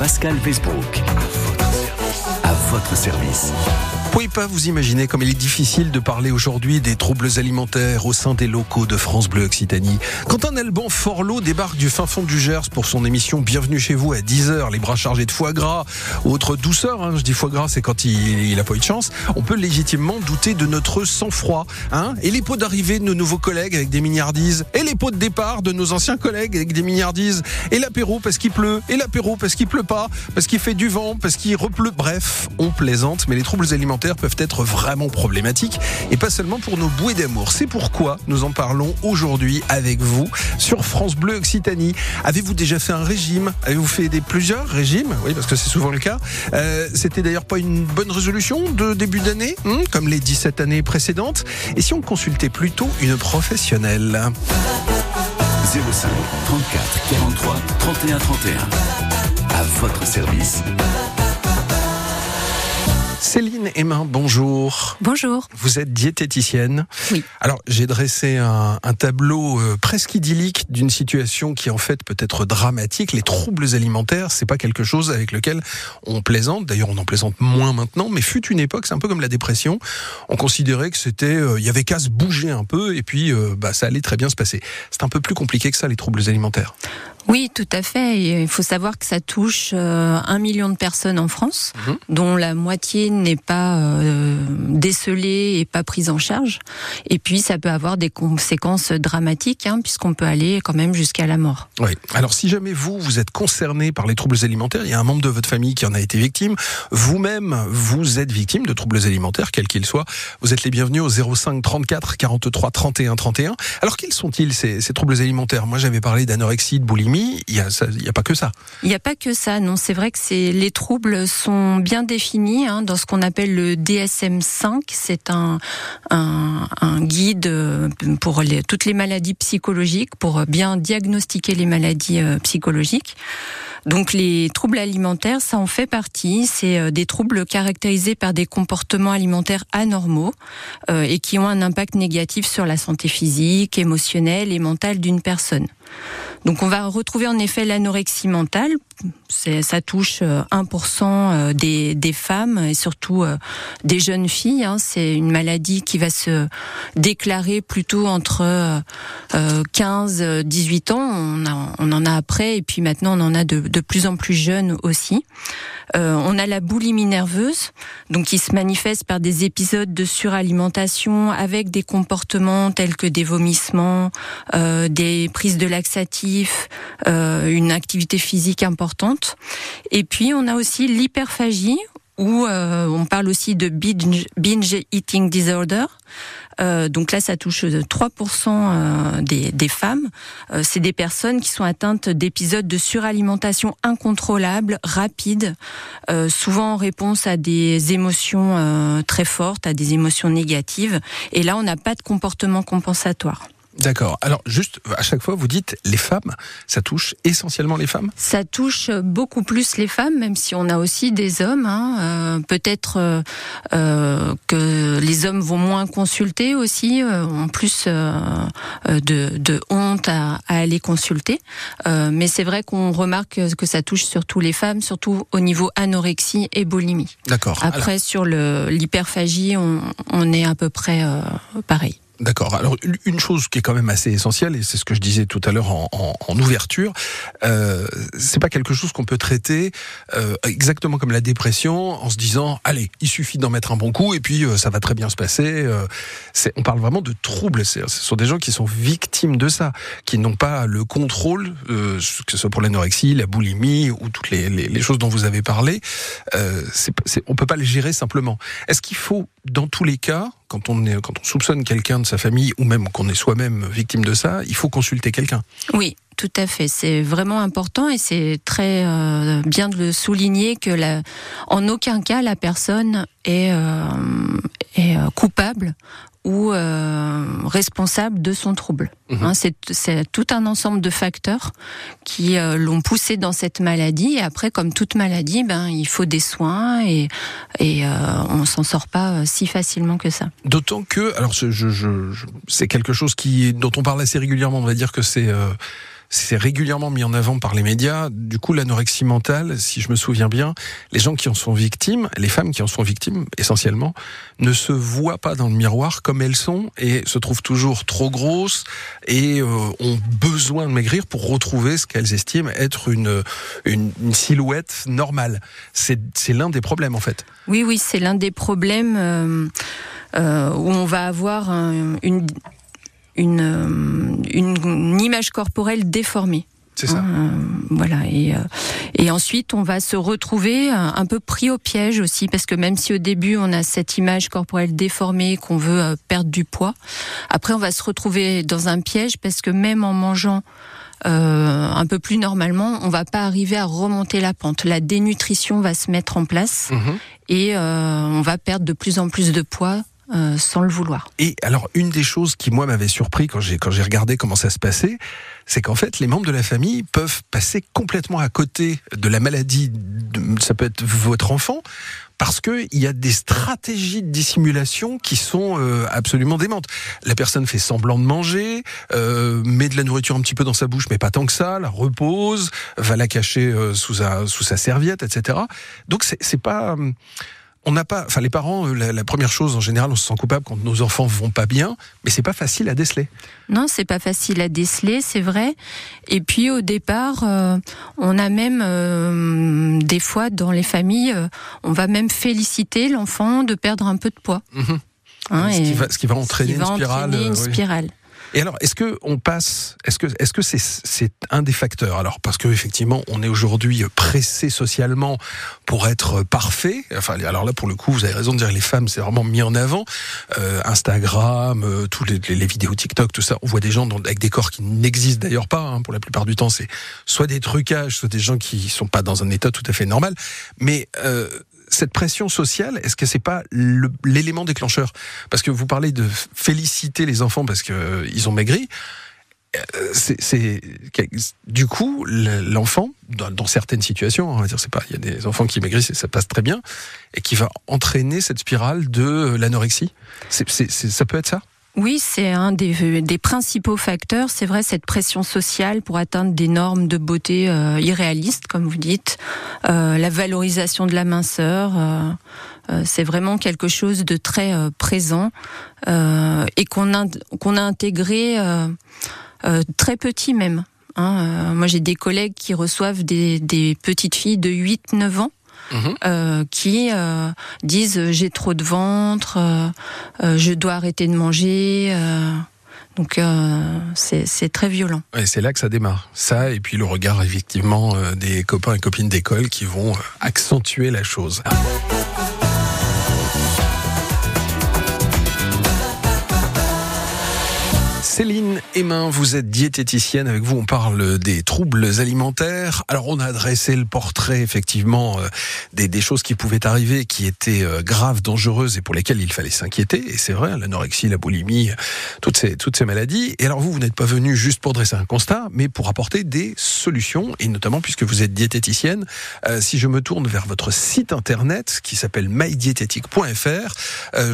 Pascal Facebook. À votre service. Pouvez pas vous imaginer comme il est difficile de parler aujourd'hui des troubles alimentaires au sein des locaux de France Bleu Occitanie? Quand un Alban Forlot débarque du fin fond du Gers pour son émission Bienvenue chez vous à 10h, les bras chargés de foie gras autre douceur, hein, je dis foie gras c'est quand il, il a pas eu de chance, on peut légitimement douter de notre sang-froid. Hein? Et les pots d'arrivée de nos nouveaux collègues avec des milliardises, et les pots de départ de nos anciens collègues avec des milliardises, et l'apéro parce qu'il pleut, et l'apéro parce qu'il pleut pas, parce qu'il fait du vent, parce qu'il repleut? Bref, on plaisante, mais les troubles alimentaires peuvent être vraiment problématiques et pas seulement pour nos bouées d'amour. C'est pourquoi nous en parlons aujourd'hui avec vous sur France Bleu Occitanie. Avez-vous déjà fait un régime? Avez-vous fait des plusieurs régimes? Oui, parce que c'est souvent le cas. Euh, C'était d'ailleurs pas une bonne résolution de début d'année, hein, comme les 17 années précédentes. Et si on consultait plutôt une professionnelle? 05 34 43 31 31. À votre service. Céline Emma, bonjour. Bonjour. Vous êtes diététicienne. Oui. Alors, j'ai dressé un, un tableau euh, presque idyllique d'une situation qui en fait peut être dramatique. Les troubles alimentaires, c'est pas quelque chose avec lequel on plaisante. D'ailleurs, on en plaisante moins maintenant, mais fut une époque, c'est un peu comme la dépression. On considérait que c'était, euh, il y avait qu'à se bouger un peu et puis euh, bah, ça allait très bien se passer. C'est un peu plus compliqué que ça, les troubles alimentaires. Oui, tout à fait. Et il faut savoir que ça touche euh, un million de personnes en France, Mhm. dont la moitié n'est pas euh, décelée et pas prise en charge. Et puis, ça peut avoir des conséquences dramatiques, hein, puisqu'on peut aller quand même jusqu'à la mort. Oui. Alors, si jamais vous, vous êtes concerné par les troubles alimentaires, il y a un membre de votre famille qui en a été victime, vous-même, vous êtes victime de troubles alimentaires, quels qu'ils soient, vous êtes les bienvenus au 05 34 43 31 31. Alors, quels sont-ils, ces, ces troubles alimentaires? Moi, j'avais parlé d'anorexie, de boulimie, il y a, pas que ça. Il n'y a pas que ça, non. C'est vrai que les troubles sont bien définis hein, dans ce qu'on appelle le DSM-5. C'est un, guide euh, pour toutes les maladies psychologiques, pour bien diagnostiquer les maladies euh, psychologiques. Donc les troubles alimentaires, ça en fait partie. C'est euh, des troubles caractérisés par des comportements alimentaires anormaux et qui ont un impact négatif sur la santé physique, émotionnelle et mentale d'une personne. Donc on va retrouver en effet l'anorexie mentale. Ça touche euh, 1% euh, des, des femmes et surtout euh, des jeunes filles. hein. C'est une maladie qui va se déclarer plutôt entre euh, euh, 15 euh, 18 ans. On, en a après et puis maintenant on en a de, plus en plus jeunes aussi. Euh, on a la boulimie nerveuse, donc qui se manifeste par des épisodes de suralimentation avec des comportements tels que des vomissements, euh, des prises de euh, une activité physique importante. Et puis on a aussi l'hyperphagie où euh, on parle aussi de binge, eating disorder. Euh, donc là, ça touche 3% euh, des, femmes. C'est des personnes qui sont atteintes d'épisodes de suralimentation incontrôlable, rapide, souvent en réponse à des émotions très fortes, à des émotions négatives. Et là, on n'a pas de comportement compensatoire. D'accord. Alors, juste, à chaque fois, vous dites les femmes, ça touche essentiellement les femmes? Ça touche beaucoup plus les femmes, même si on a aussi des hommes. Hein. Euh, Peut-être euh, euh, que les hommes vont moins consulter aussi, euh, ont plus de, de honte à, à aller consulter. Mais c'est vrai qu'on remarque que ça touche surtout les femmes, surtout au niveau anorexie et boulimie. D'accord. Alors, Après, sur l'hyperphagie, on, on est à peu près pareil. D'accord. Alors une- chose qui est quand même assez essentielle et c'est ce que je disais tout à l'heure en, en- en ouverture, euh, c'est pas quelque chose qu'on peut traiter euh, exactement comme la dépression en se disant allez il suffit d'en mettre un bon coup et puis euh, ça va très bien se passer. Euh, on parle vraiment de troubles. Ce sont des gens qui sont victimes de ça, qui n'ont pas le contrôle, euh, que ce soit pour l'anorexie, la boulimie ou toutes les, les- choses dont vous avez parlé. Euh, c'est- on peut pas les gérer simplement. Est-ce qu'il faut dans tous les cas quand on, soupçonne quelqu'un de sa famille ou même qu'on est soi-même victime de ça, il faut consulter quelqu'un. Oui, tout à fait. C'est vraiment important et c'est très euh, bien de le souligner que en aucun cas la personne est, euh, euh, coupable ou euh, responsable de son trouble. Mhm. Hein, c'est, tout un ensemble de facteurs qui euh, l'ont poussé dans cette maladie. Et après, comme toute maladie, ben il faut des soins et, et euh, on s'en sort pas euh, si facilement que ça. D'autant que, alors je, je, je- je- c'est quelque chose qui, dont on parle assez régulièrement. On va dire que c'est euh, c'est régulièrement mis en avant par les médias. Du coup, l'anorexie mentale, si je me souviens bien, les gens qui en sont victimes, les femmes qui en sont victimes essentiellement, ne se voient pas dans le miroir comme elles sont et se trouvent toujours trop grosses et euh, ont besoin de maigrir pour retrouver ce qu'elles estiment être une, une, silhouette normale. C'est l'un des problèmes en fait. Oui, oui, c'est l'un des problèmes euh, euh, où on va avoir une une, euh, une, image corporelle déformée. C'est ça. Hein, euh, voilà. Et, euh, et ensuite, on va se retrouver un peu pris au piège aussi, parce que même si au début on a cette image corporelle déformée, qu'on veut perdre du poids, après on va se retrouver dans un piège parce que même en mangeant euh, un peu plus normalement, on va pas arriver à remonter la pente. La dénutrition va se mettre en place mhm. et euh, on va perdre de plus en plus de poids euh, sans le vouloir. Et alors, une des choses qui, moi, m'avait surpris quand j'ai, quand j'ai regardé comment ça se passait, c'est qu'en fait, les membres de la famille peuvent passer complètement à côté de la maladie, ça peut être votre enfant, parce qu'il y a des stratégies de dissimulation qui sont euh, absolument démentes. La personne fait semblant de manger, euh, met de la nourriture un petit peu dans sa bouche, mais pas tant que ça, la repose, va la cacher euh, sous, sa, sous sa serviette, etc. Donc c'est, c'est pas on n'a pas, enfin les parents, euh, la, première chose en général, on se sent coupable quand nos enfants vont pas bien, mais c'est pas facile à déceler. Non, c'est pas facile à déceler, c'est vrai. Et puis au départ, euh, on a même euh, des fois dans les familles, on va même féliciter l'enfant de perdre un peu de poids. Mhm. Hein, ce, qui va, entraîner une spirale. Une spirale. Et alors, est-ce que on passe Est-ce que est-ce que c'est c'est un des facteurs? Alors parce que effectivement, on est aujourd'hui pressé socialement pour être parfait. Enfin, alors là, pour le coup, vous avez raison de dire les femmes, c'est vraiment mis en avant. Euh, Instagram, euh, tous les, les, vidéos TikTok, tout ça. On voit des gens avec des corps qui n'existent d'ailleurs pas. Hein, pour la plupart du temps, c'est soit des trucages, soit des gens qui sont pas dans un état tout à fait normal. Mais euh, cette pression sociale, est-ce que c'est pas l'élément déclencheur? Parce que vous parlez de féliciter les enfants parce qu'ils euh, ont maigri. Euh, c'est du coup l'enfant dans, certaines situations, on va dire c'est pas il y a des enfants qui maigrissent et ça passe très bien et qui va entraîner cette spirale de l'anorexie. ça peut être ça? Oui, c'est un des, des, principaux facteurs. C'est vrai, cette pression sociale pour atteindre des normes de beauté euh, irréalistes, comme vous dites, euh, la valorisation de la minceur, euh, euh c'est vraiment quelque chose de très euh, présent euh, et qu'on a, a intégré très petit même. Hein. moi, j'ai des collègues qui reçoivent des, des petites filles de 8-9 ans Mhm. euh, qui euh, disent euh, j'ai trop de ventre, je dois arrêter de manger. Donc c'est très violent. Et c'est là que ça démarre. Ça et puis le regard effectivement des copains et copines d'école qui vont accentuer la chose. Céline Emin, vous êtes diététicienne. Avec vous, on parle des troubles alimentaires. Alors, on a dressé le portrait, effectivement, euh, des, choses qui pouvaient arriver, qui étaient euh, graves, dangereuses et pour lesquelles il fallait s'inquiéter. Et c'est vrai, l'anorexie, la boulimie, toutes ces, maladies. Et alors, vous, vous n'êtes pas venu juste pour dresser un constat, mais pour apporter des solutions. Et notamment, puisque vous êtes diététicienne, euh, si je me tourne vers votre site internet qui s'appelle mydiététique.fr,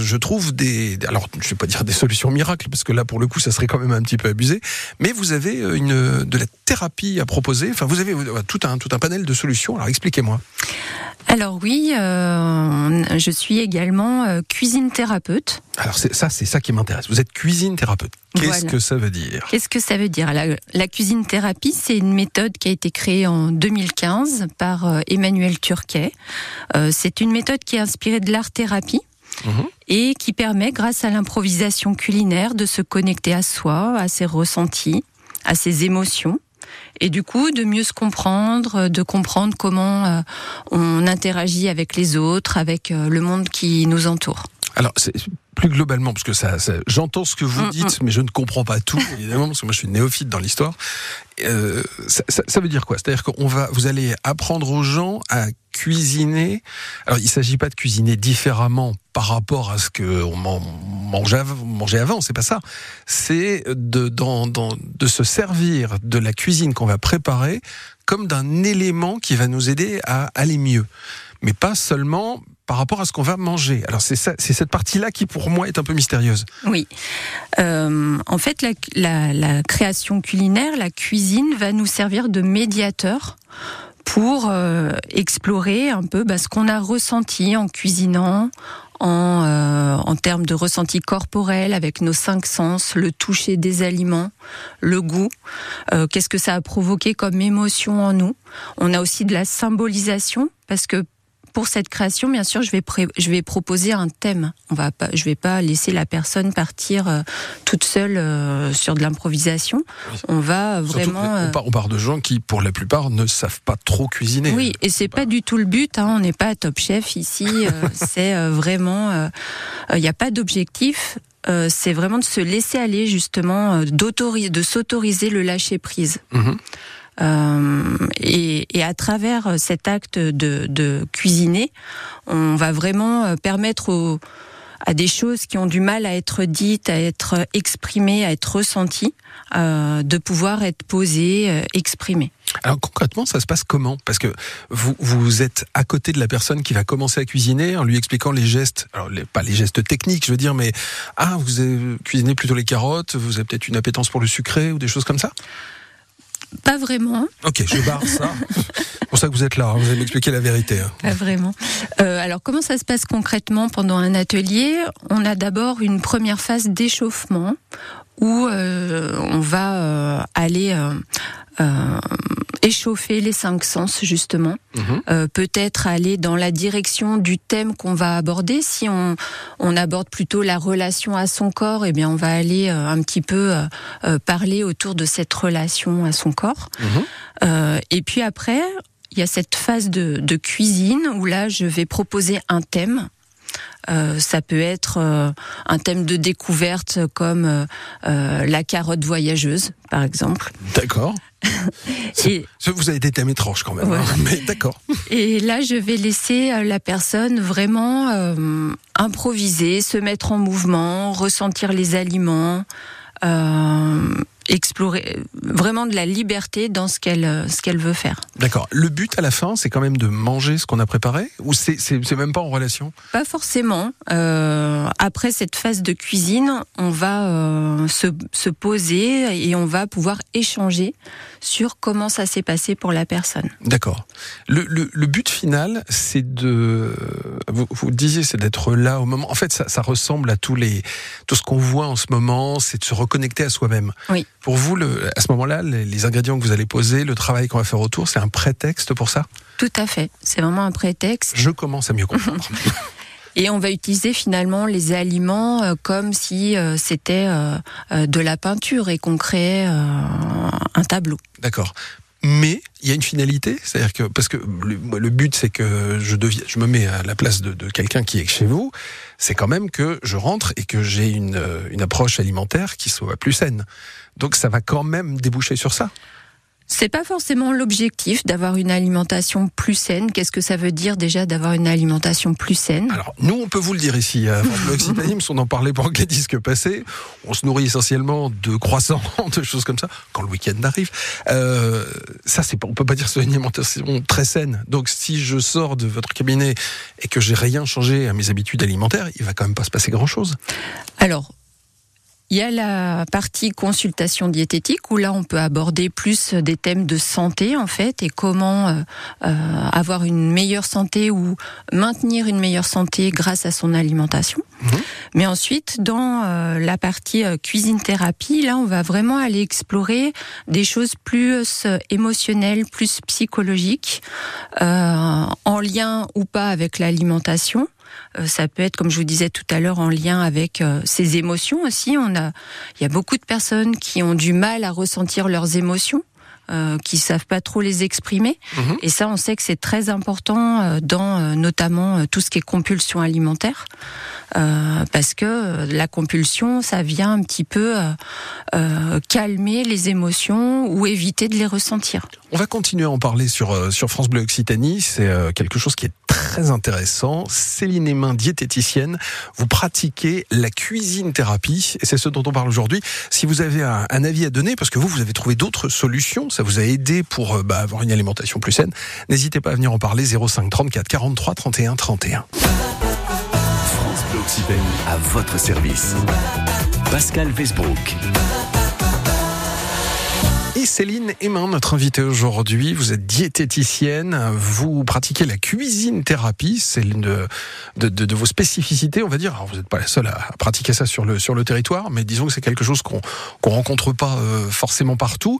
je trouve des, alors, je vais pas dire des solutions miracles, parce que là, pour le coup, ça serait même un petit peu abusé, mais vous avez euh, une, de la thérapie à proposer. Enfin, vous avez euh, tout un, tout un panel de solutions. Alors, expliquez-moi. Alors oui, euh, je suis également cuisine thérapeute. Alors ça, c'est ça qui m'intéresse. Vous êtes cuisine thérapeute. Qu'est-ce que ça veut dire Qu'est-ce que ça veut dire? La, cuisine thérapie, c'est une méthode qui a été créée en 2015 par Emmanuel Turquet. c'est une méthode qui est inspirée de l'art thérapie. Mhm. et qui permet, grâce à l'improvisation culinaire, de se connecter à soi, à ses ressentis, à ses émotions. Et du coup, de mieux se comprendre, de comprendre comment euh, on interagit avec les autres, avec euh, le monde qui nous entoure. Alors, c'est plus globalement, parce que ça, j'entends ce que vous mm, dites, mm. mais je ne comprends pas tout, évidemment, parce que moi je suis néophyte dans l'histoire. Euh, ça, ça, veut dire quoi? C'est-à-dire qu'on va, vous allez apprendre aux gens à cuisiner. Alors, il s'agit pas de cuisiner différemment par rapport à ce que on mangeait, mangeait avant, c'est pas ça. C'est de, dans, dans, de se servir de la cuisine qu'on va préparer comme d'un élément qui va nous aider à aller mieux. Mais pas seulement par rapport à ce qu'on va manger. Alors c'est cette partie-là qui pour moi est un peu mystérieuse. Oui. Euh, en fait, la, la, la, création culinaire, la cuisine va nous servir de médiateur pour euh, explorer un peu bah, ce qu'on a ressenti en cuisinant, en, euh, en termes de ressenti corporel avec nos cinq sens, le toucher des aliments, le goût, euh, qu'est-ce que ça a provoqué comme émotion en nous. On a aussi de la symbolisation parce que pour cette création, bien sûr, je vais, je vais proposer un thème. On va pas, je vais pas laisser la personne partir euh, toute seule euh, sur de l'improvisation. On va vraiment. On part, on, part, de gens qui, pour la plupart, ne savent pas trop cuisiner. Oui, et c'est pas du tout le but. Hein. On n'est pas top chef ici. c'est vraiment. Il n'y a pas d'objectif. c'est vraiment de se laisser aller justement, d'autoriser, de s'autoriser le lâcher prise. Mmh. Euh, et, et, à travers cet acte de, de, cuisiner, on va vraiment euh, permettre aux, à des choses qui ont du mal à être dites, à être exprimées, à être ressenties, euh, de pouvoir être posées, exprimées. Alors concrètement, ça se passe comment? Parce que vous, vous êtes à côté de la personne qui va commencer à cuisiner en lui expliquant les gestes, alors pas les gestes techniques, je veux dire, mais ah, vous cuisiné plutôt les carottes, vous avez peut-être une appétence pour le sucré ou des choses comme ça? Pas vraiment. Ok, je barre ça. C'est pour ça que vous êtes là, hein. vous allez m'expliquer la vérité. Hein. Pas vraiment. Euh, alors comment ça se passe concrètement pendant un atelier? On a d'abord une première phase d'échauffement où euh, on va euh, aller euh, euh, échauffer les cinq sens justement, mhm. euh, peut-être aller dans la direction du thème qu'on va aborder. Si on, on aborde plutôt la relation à son corps, eh bien on va aller euh, un petit peu euh, parler autour de cette relation à son corps. Mhm. et puis après, il y a cette phase de, de cuisine où là je vais proposer un thème euh, ça peut être euh, un thème de découverte comme euh, la carotte voyageuse, par exemple. D'accord. Et vous avez des thèmes étranges quand même, hein, mais d'accord. Et là, je vais laisser la personne vraiment improviser, se mettre en mouvement, ressentir les aliments. Euh, explorer vraiment de la liberté dans ce qu'elle ce qu'elle veut faire. D'accord. Le but à la fin, c'est quand même de manger ce qu'on a préparé ou c'est c'est même pas en relation? Pas forcément. Euh, après cette phase de cuisine, on va euh, se, se poser et on va pouvoir échanger sur comment ça s'est passé pour la personne. D'accord. Le, le, le, but final, c'est de, vous, vous disiez, c'est d'être là au moment. En fait, ça, ça ressemble à tous les, tout ce qu'on voit en ce moment, c'est de se reconnecter à soi-même. Oui. Pour vous, le, à ce moment-là, les, les, ingrédients que vous allez poser, le travail qu'on va faire autour, c'est un prétexte pour ça? Tout à fait. C'est vraiment un prétexte. Je commence à mieux comprendre. Et on va utiliser finalement les aliments euh, comme si euh, c'était euh, de la peinture et qu'on créait un tableau. D'accord. Mais il y a une finalité, c'est-à-dire que parce que le, le but c'est que je deviens, je me mets à la place de, de quelqu'un qui est chez vous, c'est quand même que je rentre et que j'ai une, une approche alimentaire qui soit plus saine. Donc ça va quand même déboucher sur ça. C'est pas forcément l'objectif d'avoir une alimentation plus saine. Qu'est-ce que ça veut dire déjà d'avoir une alimentation plus saine? Alors nous, on peut vous le dire ici à l'Occitanie, on en parlait pendant les disques passés. On se nourrit essentiellement de croissants, de choses comme ça. Quand le week-end arrive, euh, ça c'est on peut pas dire c'est une alimentation très saine. Donc si je sors de votre cabinet et que j'ai rien changé à mes habitudes alimentaires, il va quand même pas se passer grand-chose. Alors il y a la partie consultation diététique où là on peut aborder plus des thèmes de santé en fait et comment euh, euh, avoir une meilleure santé ou maintenir une meilleure santé grâce à son alimentation. Mmh. Mais ensuite dans euh, la partie euh, cuisine thérapie, là on va vraiment aller explorer des choses plus émotionnelles, plus psychologiques, en lien ou pas avec l'alimentation. Euh, ça peut être, comme je vous disais tout à l'heure, en lien avec euh, ses émotions aussi. On a, il y a beaucoup de personnes qui ont du mal à ressentir leurs émotions. Euh, qui savent pas trop les exprimer. Mmh. Et ça, on sait que c'est très important euh, dans euh, notamment tout ce qui est compulsion alimentaire, parce que la compulsion, ça vient un petit peu calmer les émotions ou éviter de les ressentir. On va continuer à en parler sur sur France Bleu Occitanie. C'est quelque chose qui est très très intéressant. Céline Emin, diététicienne, vous pratiquez la cuisine thérapie et c'est ce dont on parle aujourd'hui. Si vous avez un, avis à donner, parce que vous, vous avez trouvé d'autres solutions, ça vous a aidé pour euh, bah, avoir une alimentation plus saine, n'hésitez pas à venir en parler 05 34 43 31 31. France Bleu Occitanie à votre service. Pascal Westbrook. Et Céline Emin, notre invitée aujourd'hui, vous êtes diététicienne, vous pratiquez la cuisine thérapie, c'est l'une de, vos spécificités, on va dire. Alors, vous n'êtes pas la seule à, pratiquer ça sur le, sur le territoire, mais disons que c'est quelque chose qu'on qu'on rencontre pas euh, forcément partout.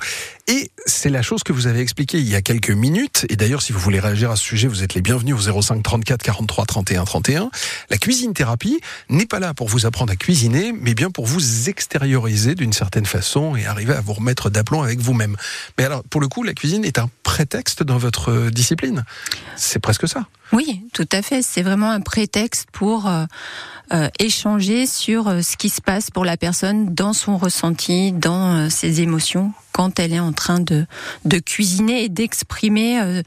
Et c'est la chose que vous avez expliquée il y a quelques minutes. Et d'ailleurs, si vous voulez réagir à ce sujet, vous êtes les bienvenus au 05 34 43 31 31. La cuisine thérapie n'est pas là pour vous apprendre à cuisiner, mais bien pour vous extérioriser d'une certaine façon et arriver à vous remettre d'aplomb avec vous-même. Mais alors, pour le coup, la cuisine est un prétexte dans votre euh, discipline. C'est presque ça. Oui, tout à fait. C'est vraiment un prétexte pour euh, euh, échanger sur ce qui se passe pour la personne dans son ressenti, dans ses émotions, quand elle est en train de, de cuisiner et d'exprimer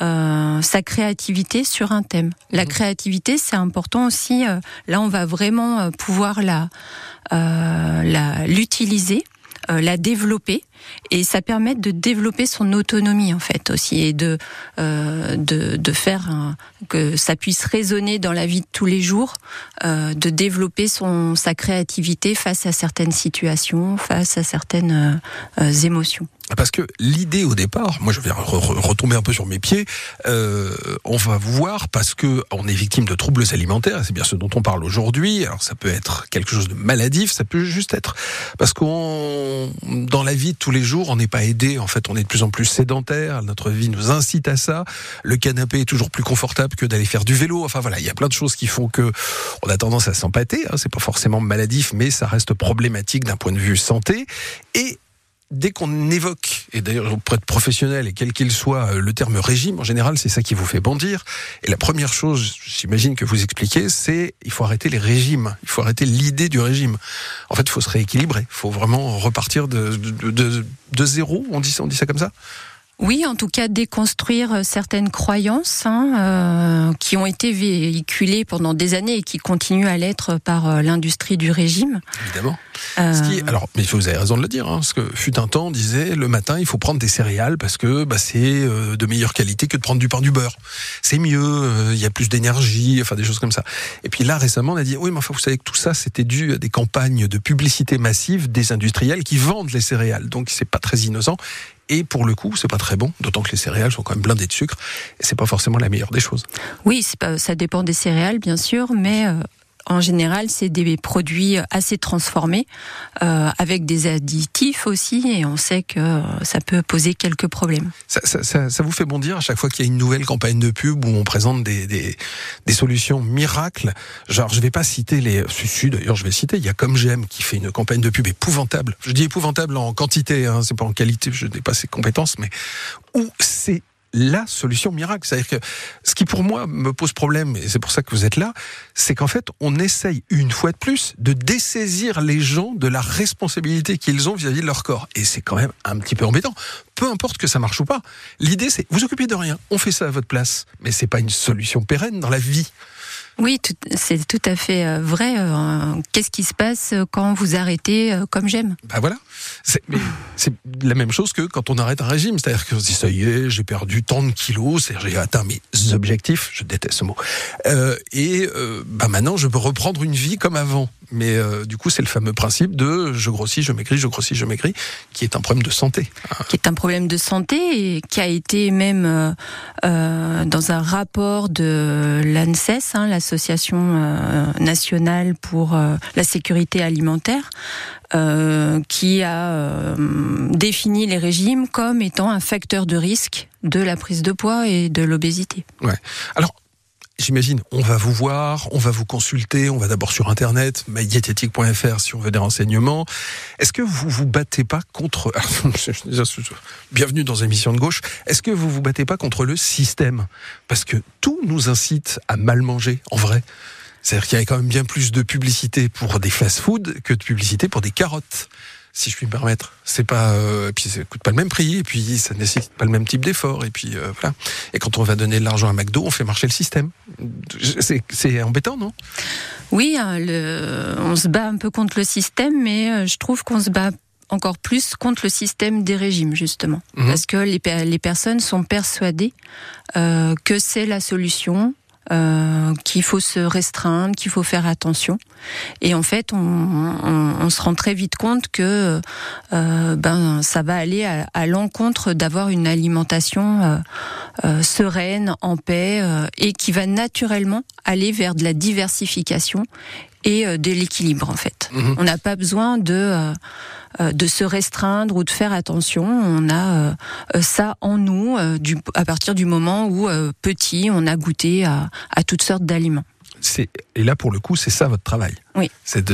sa créativité sur un thème. La mmh. créativité, c'est important aussi. là, on va vraiment pouvoir la l'utiliser euh, la développer et ça permet de développer son autonomie en fait aussi et de euh, de, de, faire que ça puisse résonner dans la vie de tous les jours, euh, de développer son sa créativité face à certaines situations, face à certaines euh, émotions. Parce que l'idée au départ, moi je vais retomber un peu sur mes pieds, on va voir parce que on est victime de troubles alimentaires, c'est bien ce dont on parle aujourd'hui. Alors ça peut être quelque chose de maladif, ça peut juste être parce qu'on dans la vie de tous les jours, on n'est pas aidé. En fait, on est de plus en plus sédentaire. Notre vie nous incite à ça. Le canapé est toujours plus confortable que d'aller faire du vélo. Enfin voilà, il y a plein de choses qui font que on a tendance à s'empâter. Hein. C'est pas forcément maladif, mais ça reste problématique d'un point de vue santé. Et dès qu'on évoque, et d'ailleurs auprès de professionnels, et quel qu'il soit, euh, le terme régime, en général, c'est ça qui vous fait bondir. Et la première chose, j'imagine que vous expliquez, c'est il faut arrêter les régimes, il faut arrêter l'idée du régime. En fait, il faut se rééquilibrer, il faut vraiment repartir de, de, de, de zéro, on dit, on dit ça comme ça? Oui, en tout cas déconstruire euh, certaines croyances hein, euh, qui ont été véhiculées pendant des années et qui continuent à l'être par euh, l'industrie du régime. Évidemment. alors, mais vous avez raison de le dire, hein, parce que fut un temps, on disait le matin il faut prendre des céréales parce que bah, c'est de meilleure qualité que de prendre du pain du beurre. C'est mieux, il y a plus d'énergie, enfin des choses comme ça. Et puis là récemment, on a dit oui, mais enfin vous savez que tout ça c'était dû à des campagnes de publicité massive des industriels qui vendent les céréales, donc c'est pas très innocent. Et pour le coup, c'est pas très bon, d'autant que les céréales sont quand même blindées de sucre. Et c'est pas forcément la meilleure des choses. Oui, ça dépend des céréales, bien sûr, mais euh, en général, c'est des produits assez transformés, euh, avec des additifs aussi, et on sait que ça peut poser quelques problèmes. Ça, ça, ça vous fait bondir à chaque fois qu'il y a une nouvelle campagne de pub où on présente des, des, des solutions miracles? Genre, je vais pas citer les... Si, d'ailleurs, je vais citer, il y a Comme J'aime qui fait une campagne de pub épouvantable. Je dis épouvantable en quantité, hein, c'est pas en qualité, je n'ai pas ses compétences, mais où c'est la solution miracle. C'est-à-dire que ce qui pour moi me pose problème, et c'est pour ça que vous êtes là, c'est qu'en fait on essaye une fois de plus de dessaisir les gens de la responsabilité qu'ils ont vis-à-vis de leur corps. Et c'est quand même un petit peu embêtant. Peu importe que ça marche ou pas. L'idée c'est vous occupez de rien, on fait ça à votre place, mais c'est pas une solution pérenne dans la vie. Oui, c'est tout à fait euh, vrai. Euh, qu'est-ce qui se passe quand vous arrêtez euh, comme j'aime? Ben voilà. C'est la même chose que quand on arrête un régime. C'est-à-dire qu'on se dit, ça y est, j'ai perdu tant de kilos, j'ai atteint mes objectifs, je déteste ce mot. Euh, et euh, bah maintenant, je peux reprendre une vie comme avant. Mais euh, du coup, c'est le fameux principe de je grossis, je maigris, je grossis, je maigris, qui est un problème de santé. Qui est un problème de santé et qui a été même euh, euh dans un rapport de l'ANSES, hein, l'Association euh, nationale pour la sécurité alimentaire, qui a défini les régimes comme étant un facteur de risque de la prise de poids et de l'obésité. J'imagine, on va vous voir, on va vous consulter, on va d'abord sur Internet, mydiététique.fr si on veut des renseignements. Est-ce que vous vous battez pas contre... Bienvenue dans émission de gauche. Est-ce que vous vous battez pas contre le système? Parce que tout nous incite à mal manger, en vrai. C'est-à-dire qu'il y a quand même bien plus de publicité pour des fast-food que de publicité pour des carottes. Si je puis me permettre. C'est pas, euh, puis ça coûte pas le même prix, et puis ça nécessite pas le même type d'effort, et puis euh, voilà. Et quand on va donner de l'argent à McDo, on fait marcher le système. C'est embêtant, non? Oui, le, on se bat un peu contre le système, mais euh, je trouve qu'on se bat encore plus contre le système des régimes, justement. Mhm. Parce que les, les personnes sont persuadées euh, que c'est la solution, euh, qu'il faut se restreindre, qu'il faut faire attention. Et en fait, on, on- on se rend très vite compte que euh, ben, ça va aller à, à l'encontre d'avoir une alimentation euh, euh, sereine, en paix, euh, et qui va naturellement aller vers de la diversification et euh, de l'équilibre, en fait. Mhm. On n'a pas besoin de... euh, euh, de se restreindre ou de faire attention. On a ça en nous du, à partir du moment où petit, on a goûté à, à toutes sortes d'aliments. Et là pour le coup, c'est ça votre travail. Oui. C'est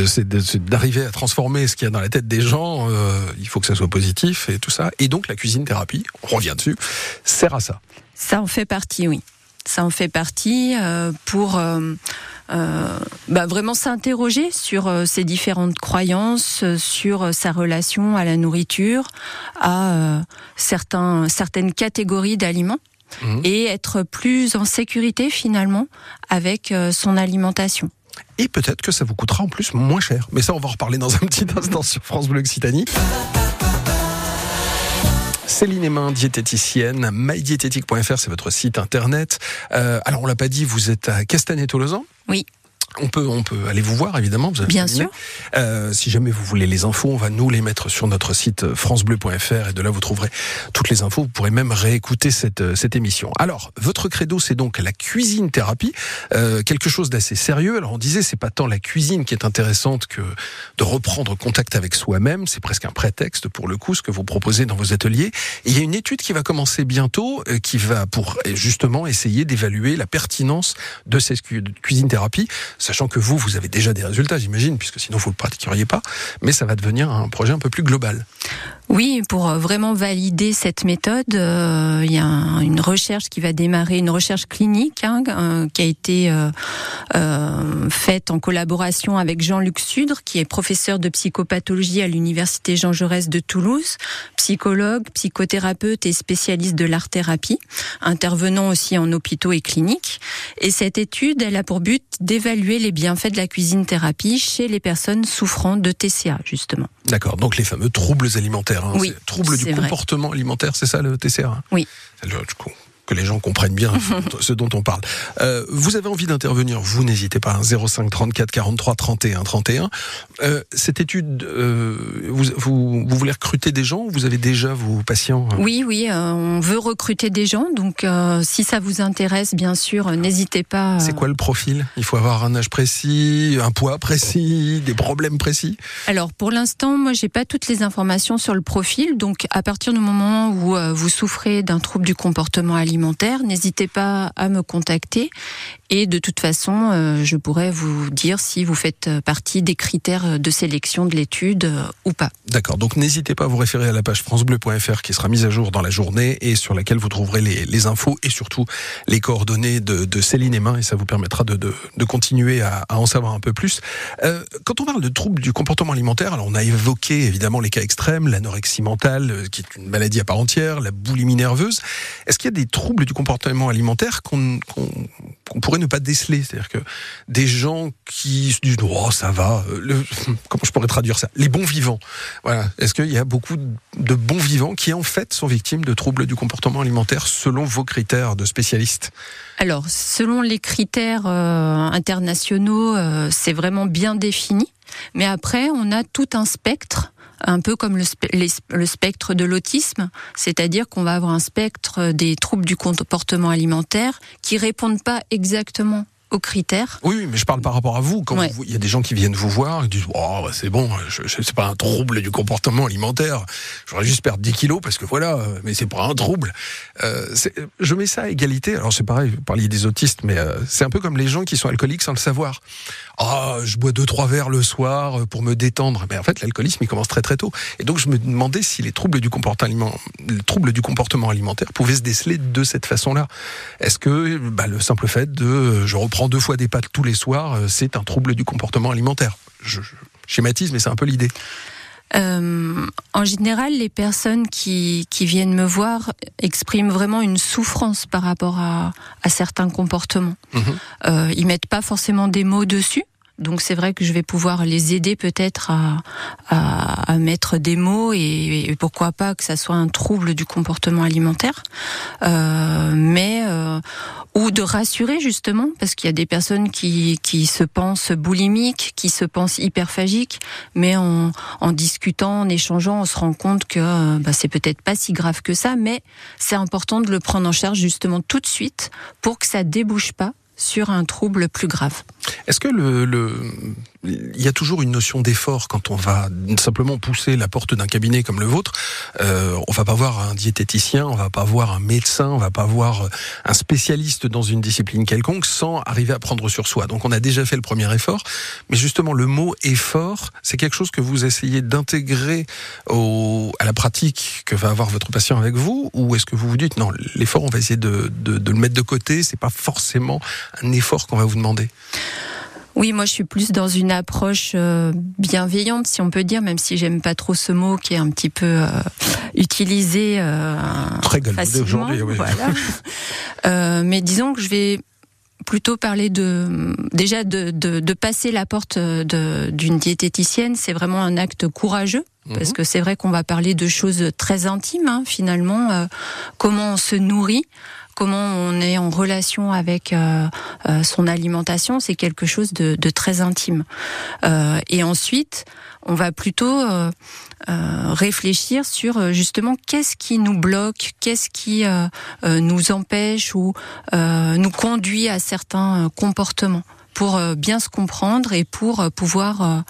d'arriver à transformer ce qu'il y a dans la tête des gens. euh, il faut que ça soit positif et tout ça. Et donc la cuisine thérapie, on revient dessus, sert à ça. Ça en fait partie, oui. Ça en fait partie euh, pour euh, bah, vraiment s'interroger sur euh, ses différentes croyances, euh, sur euh, sa relation à la nourriture, à euh, certains, certaines catégories d'aliments. Mhm. Et être plus en sécurité finalement avec euh, son alimentation. Et peut-être que ça vous coûtera en plus moins cher. Mais ça, on va en reparler dans un petit instant sur France Bleu Occitanie. Céline Emin, diététicienne, mydiététique.fr, c'est votre site internet. Euh, alors, on l'a pas dit, vous êtes à Castanet-Tolosan? Oui. On peut, on peut aller vous voir, évidemment. Vous avez Bien sûr. Euh, si jamais vous voulez les infos, on va nous les mettre sur notre site francebleu.fr et de là vous trouverez toutes les infos. Vous pourrez même réécouter cette, euh, cette émission. Alors, votre credo, c'est donc la cuisine thérapie, euh, quelque chose d'assez sérieux. Alors, on disait, c'est pas tant la cuisine qui est intéressante que de reprendre contact avec soi-même. C'est presque un prétexte pour le coup, ce que vous proposez dans vos ateliers. Et il y a une étude qui va commencer bientôt, euh, qui va pour euh, justement essayer d'évaluer la pertinence de cette cu- cuisine thérapie, sachant que vous, vous avez déjà des résultats, j'imagine, puisque sinon vous le pratiqueriez pas. Mais ça va devenir un projet un peu plus global. Oui, pour euh, vraiment valider cette méthode, euh, il y a un- une recherche qui va démarrer, une recherche clinique hein, euh, qui a été faite en collaboration avec Jean-Luc Sudre, qui est professeur de psychopathologie à l'université Jean Jaurès de Toulouse, psychologue, psychothérapeute et spécialiste de l'art-thérapie, intervenant aussi en hôpitaux et cliniques. Et cette étude, elle a pour but d'évaluer les bienfaits de la cuisine thérapie chez les personnes souffrant de TCA, justement. D'accord. Donc les fameux troubles alimentaires. hein. Oui, troubles du vrai. comportement alimentaire, c'est ça le TCA hein Oui. Le- que les gens comprennent bien ce dont on parle. Euh, vous avez envie d'intervenir, vous n'hésitez pas, hein, 05 34 43 31 31. Euh, cette étude, euh, vous, vous, vous voulez recruter des gens ou vous avez déjà vos patients hein Oui, oui, euh, on veut recruter des gens, donc euh, si ça vous intéresse, bien sûr, euh, n'hésitez pas. euh, C'est quoi le profil? Il faut avoir un âge précis, un poids précis, des problèmes précis? Alors pour l'instant, moi j'ai pas toutes les informations sur le profil, donc à partir du moment où euh, vous souffrez d'un trouble du comportement alimentaire, n'hésitez pas à me contacter et de toute façon, euh, je pourrais vous dire si vous faites euh, partie des critères de sélection de l'étude euh, ou pas. D'accord, donc n'hésitez pas à vous référer à la page francebleu.fr qui sera mise à jour dans la journée et sur laquelle vous trouverez les, infos et surtout les coordonnées de, Céline Emin et ça vous permettra de, de, continuer à, en savoir un peu plus. Quand on parle de troubles du comportement alimentaire, alors on a évoqué évidemment les cas extrêmes, l'anorexie mentale qui est une maladie à part entière, la boulimie nerveuse. Est-ce qu'il y a des troubles du comportement alimentaire qu'on pourrait ne pas déceler C'est-à-dire que des gens qui se disent oh ça va, euh, comment je pourrais traduire ça? Les bons vivants. Voilà. Est-ce qu'il y a beaucoup de bons vivants qui en fait sont victimes de troubles du comportement alimentaire selon vos critères de spécialistes Alors, selon les critères euh, internationaux, euh, c'est vraiment bien défini. Mais après, on a tout un spectre, un peu comme le, spe- les- le spectre de l'autisme, c'est-à-dire qu'on va avoir un spectre des troubles du comportement alimentaire qui répondent pas exactement aux critères. Oui, mais je parle par rapport à vous. Quand Ouais. il y a des gens qui viennent vous voir, ils disent oh, bah, c'est bon, c'est pas un trouble du comportement alimentaire. J'aurais juste perdre 10 kilos parce que voilà, mais c'est pas un trouble. Euh, je mets ça à égalité. Alors c'est pareil, vous parliez des autistes, mais euh, c'est un peu comme les gens qui sont alcooliques sans le savoir. Ah, je bois deux trois verres le soir euh, pour me détendre. Mais en fait, l'alcoolisme il commence très très tôt. Et donc je me demandais si les troubles du comportement alimentaire pouvaient se déceler de cette façon-là. Est-ce que bah, le simple fait de euh, je reprends deux fois des pâtes tous les soirs, euh, c'est un trouble du comportement alimentaire? Je schématise, mais c'est un peu l'idée. Euh, en général, les personnes qui, qui viennent me voir expriment vraiment une souffrance par rapport à, à certains comportements. Euh, ils mettent pas forcément des mots dessus. Donc c'est vrai que je vais pouvoir les aider peut-être à, à, à mettre des mots et, et pourquoi pas que ça soit un trouble du comportement alimentaire, euh, mais euh, ou de rassurer justement parce qu'il y a des personnes qui, qui se pensent boulimiques, qui se pensent hyperphagiques, mais en, en discutant, en échangeant, on se rend compte que euh, bah, c'est peut-être pas si grave que ça, mais c'est important de le prendre en charge justement tout de suite pour que ça débouche pas sur un trouble plus grave. Est-ce que le, le, il y a toujours une notion d'effort quand on va simplement pousser la porte d'un cabinet comme le vôtre. Euh, On va pas voir un diététicien, on va pas voir un médecin, on va pas voir un spécialiste dans une discipline quelconque sans arriver à prendre sur soi. Donc on a déjà fait le premier effort, mais justement le mot effort, c'est quelque chose que vous essayez d'intégrer à la pratique que va avoir votre patient avec vous, ou est-ce que vous vous dites non, l'effort on va essayer de, de, de le mettre de côté, c'est pas forcément un effort qu'on va vous demander? Oui, moi je suis plus dans une approche euh, bienveillante, si on peut dire, même si j'aime pas trop ce mot qui est un petit peu euh, utilisé euh, Très galvaudé facilement. aujourd'hui, oui. Voilà. Euh, mais disons que je vais plutôt parler de déjà de, de, de passer la porte de- d'une diététicienne, c'est vraiment un acte courageux. Parce que c'est vrai qu'on va parler de choses très intimes, hein, finalement, euh, comment on se nourrit, comment on est en relation avec euh, euh, son alimentation, c'est quelque chose de, de très intime. Euh, et ensuite, on va plutôt euh, euh, réfléchir sur justement qu'est-ce qui nous bloque, qu'est-ce qui euh, euh, nous empêche ou euh, nous conduit à certains comportements pour bien se comprendre et pour pouvoir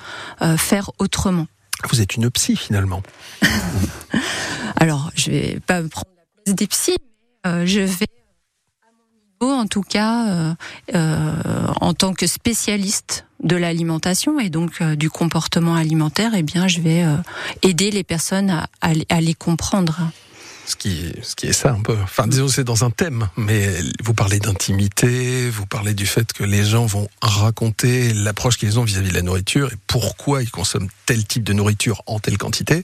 faire autrement. Vous êtes une psy finalement. Alors, je vais pas prendre la place des psys, je vais en tout cas, euh, euh, en tant que spécialiste de l'alimentation et donc euh, du comportement alimentaire, eh bien, je vais euh, aider les personnes à, les comprendre. Ce qui, est, ce qui est ça un peu. Enfin, disons, c'est dans un thème, mais vous parlez d'intimité, vous parlez du fait que les gens vont raconter l'approche qu'ils ont vis-à-vis de la nourriture et pourquoi ils consomment tel type de nourriture en telle quantité.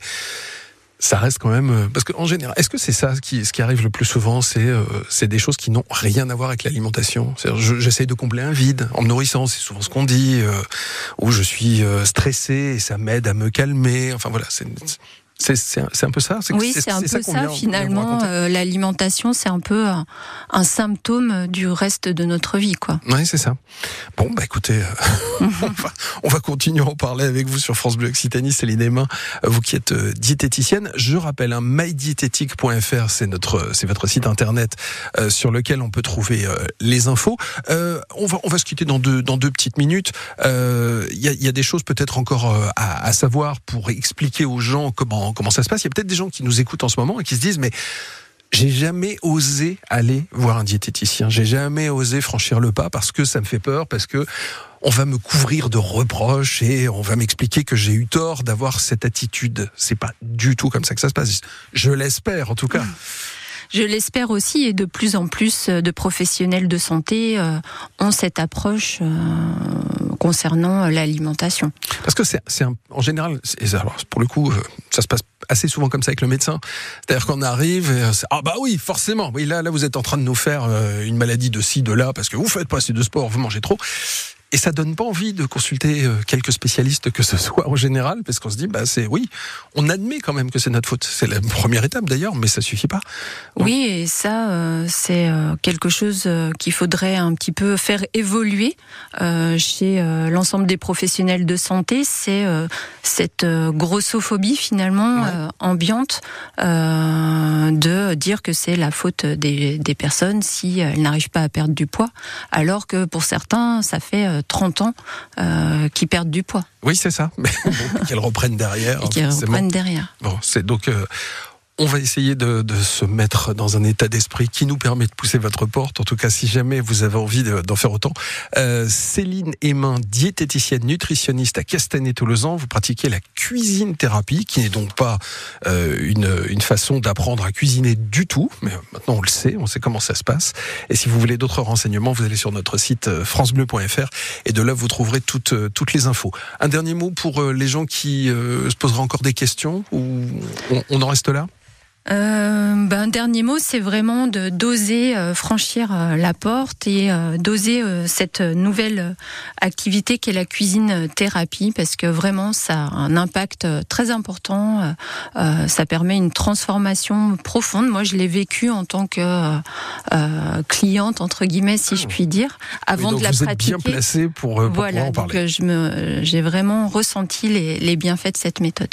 Ça reste quand même euh, parce qu'en général, est-ce que c'est ça qui, ce qui arrive le plus souvent, c'est euh, c'est des choses qui n'ont rien à voir avec l'alimentation? J'essaye de combler un vide en me nourrissant, c'est souvent ce qu'on dit, euh, ou je suis euh, stressé et ça m'aide à me calmer. Enfin voilà, c'est c'est un, peu ça. Oui, c'est un peu ça finalement. euh, L'alimentation, c'est un peu un, un symptôme du reste de notre vie, quoi. Oui, c'est ça. Bon, bah écoutez, euh, on, va, on va continuer à en parler avec vous sur France Bleu Occitanie, Céline Aymin, euh, vous qui êtes euh, diététicienne. Je rappelle, hein, mydiététique.fr, c'est notre, c'est votre site internet euh, sur lequel on peut trouver euh, les infos. Euh, on va, on va se quitter dans deux, dans deux petites minutes. Euh, Il y, y a des choses peut-être encore euh, à, à savoir pour expliquer aux gens comment, comment ça se passe. Il y a peut-être des gens qui nous écoutent en ce moment et qui se disent, mais j'ai jamais osé aller voir un diététicien. J'ai jamais osé franchir le pas parce que ça me fait peur, parce que on va me couvrir de reproches et on va m'expliquer que j'ai eu tort d'avoir cette attitude. C'est pas du tout comme ça que ça se passe. Je l'espère, en tout cas. Je l'espère aussi, et de plus en plus de professionnels de santé euh, ont cette approche euh, concernant l'alimentation. Parce que c'est, en général, alors, pour le coup, euh, ça se passe assez souvent comme ça avec le médecin. C'est-à-dire qu'on arrive et euh, ah bah oui, forcément, oui là, là vous êtes en train de nous faire euh, une maladie de ci, de là, parce que vous faites pas assez de sport, vous mangez trop. Et ça donne pas envie de consulter euh, quelques spécialistes que ce soit en général, parce qu'on se dit, bah c'est oui, on admet quand même que c'est notre faute. C'est la première étape d'ailleurs, mais ça suffit pas. Oui, et ça, euh, c'est euh, quelque chose euh, qu'il faudrait un petit peu faire évoluer euh, chez euh, l'ensemble des professionnels de santé. C'est euh, cette grossophobie finalement Ouais. euh, ambiante euh, de dire que c'est la faute des, des personnes si elles n'arrivent pas à perdre du poids, alors que pour certains, ça fait 30 ans euh, qu'ils perdent du poids Oui, c'est ça. Mais bon, qu'elles reprennent derrière. et forcément. reprennent derrière. Bon, c'est donc. On va essayer de, se mettre dans un état d'esprit qui nous permet de pousser votre porte. En tout cas, si jamais vous avez envie d'en faire autant. Euh, Céline Emin, diététicienne nutritionniste à Castanet-Tolosan, vous pratiquez la cuisine thérapie, qui n'est donc pas euh, une, façon d'apprendre à cuisiner du tout, mais maintenant on le sait, on sait comment ça se passe. Et si vous voulez d'autres renseignements, vous allez sur notre site euh, francebleu.fr et de là vous trouverez toutes, toutes les infos. Un dernier mot pour les gens qui se poseraient encore des questions ou on en reste là? Euh, ben, un dernier mot, c'est vraiment de d'oser euh, franchir euh, la porte et d'oser cette nouvelle activité qu'est la cuisine thérapie, parce que vraiment ça a un impact très important. ça permet une transformation profonde. Moi, je l'ai vécu en tant que cliente entre guillemets, si je puis dire, avant de la vous pratiquer. Êtes bien placé pour, pour voilà, en parler. Donc, je me, j'ai vraiment ressenti les, les bienfaits de cette méthode.